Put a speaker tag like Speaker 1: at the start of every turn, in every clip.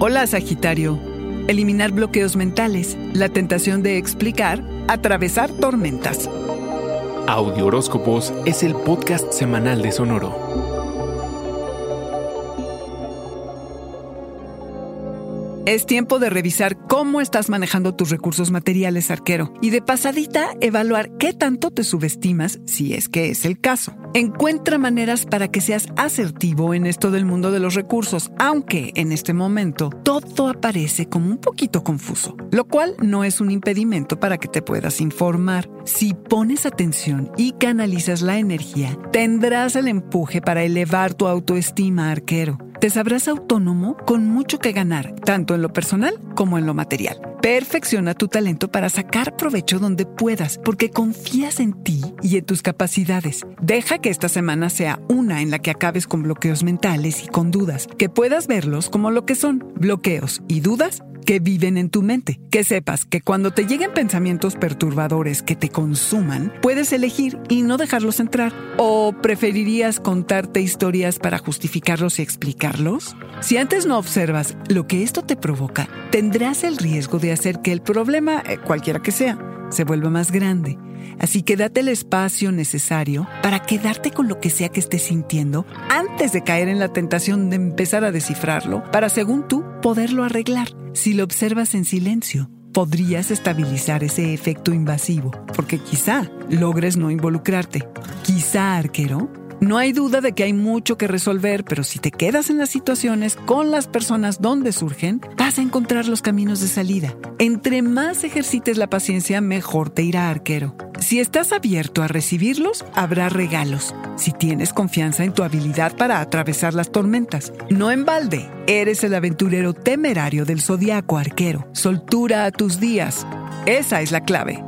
Speaker 1: Hola Sagitario. Eliminar bloqueos mentales, la tentación de explicar, atravesar tormentas.
Speaker 2: Audio Horóscopos es el podcast semanal de Sonoro.
Speaker 1: Es tiempo de revisar cómo estás manejando tus recursos materiales, arquero, y de pasadita evaluar qué tanto te subestimas, si es que es el caso. Encuentra maneras para que seas asertivo en esto del mundo de los recursos, aunque en este momento todo aparece como un poquito confuso, lo cual no es un impedimento para que te puedas informar. Si pones atención y canalizas la energía, tendrás el empuje para elevar tu autoestima, arquero te sabrás autónomo con mucho que ganar, tanto en lo personal como en lo material. Perfecciona tu talento para sacar provecho donde puedas, porque confías en ti y en tus capacidades. Deja que esta semana sea una en la que acabes con bloqueos mentales y con dudas, que puedas verlos como lo que son, bloqueos y dudas que viven en tu mente. Que sepas que cuando te lleguen pensamientos perturbadores que te consuman, puedes elegir y no dejarlos entrar. ¿O preferirías contarte historias para justificarlos y explicarlos? Si antes no observas lo que esto te provoca, tendrás el riesgo de hacer que el problema, eh, cualquiera que sea, se vuelva más grande. Así que date el espacio necesario para quedarte con lo que sea que estés sintiendo antes de caer en la tentación de empezar a descifrarlo para, según tú, poderlo arreglar. Si lo observas en silencio, podrías estabilizar ese efecto invasivo, porque quizá logres no involucrarte. Quizá, arquero, no hay duda de que hay mucho que resolver, pero si te quedas en las situaciones con las personas donde surgen, vas a encontrar los caminos de salida. Entre más ejercites la paciencia, mejor te irá arquero. Si estás abierto a recibirlos, habrá regalos. Si tienes confianza en tu habilidad para atravesar las tormentas, no en balde, eres el aventurero temerario del zodiaco arquero. Soltura a tus días. Esa es la clave.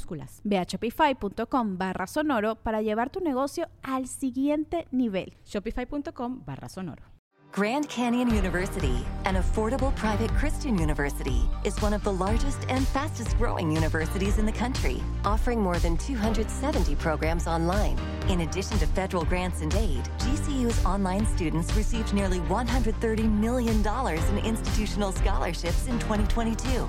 Speaker 3: minúsculas
Speaker 4: Ve a shopify.com barra sonoro para llevar tu negocio al siguiente nivel.
Speaker 3: Shopify.com barra sonoro.
Speaker 5: Grand Canyon University, an affordable private Christian university, is one of the largest and fastest growing universities in the country, offering more than 270 programs online. In addition to federal grants and aid, GCU's online students received nearly $130 million in institutional scholarships in 2022.